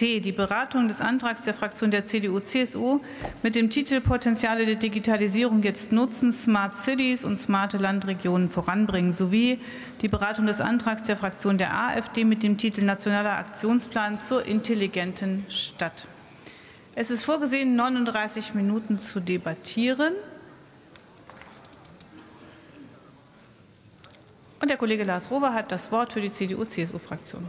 C. Die Beratung des Antrags der Fraktion der CDU-CSU mit dem Titel Potenziale der Digitalisierung jetzt nutzen, Smart Cities und smarte Landregionen voranbringen sowie die Beratung des Antrags der Fraktion der AfD mit dem Titel Nationaler Aktionsplan zur intelligenten Stadt. Es ist vorgesehen, 39 Minuten zu debattieren. Und der Kollege Lars Rober hat das Wort für die CDU-CSU-Fraktion.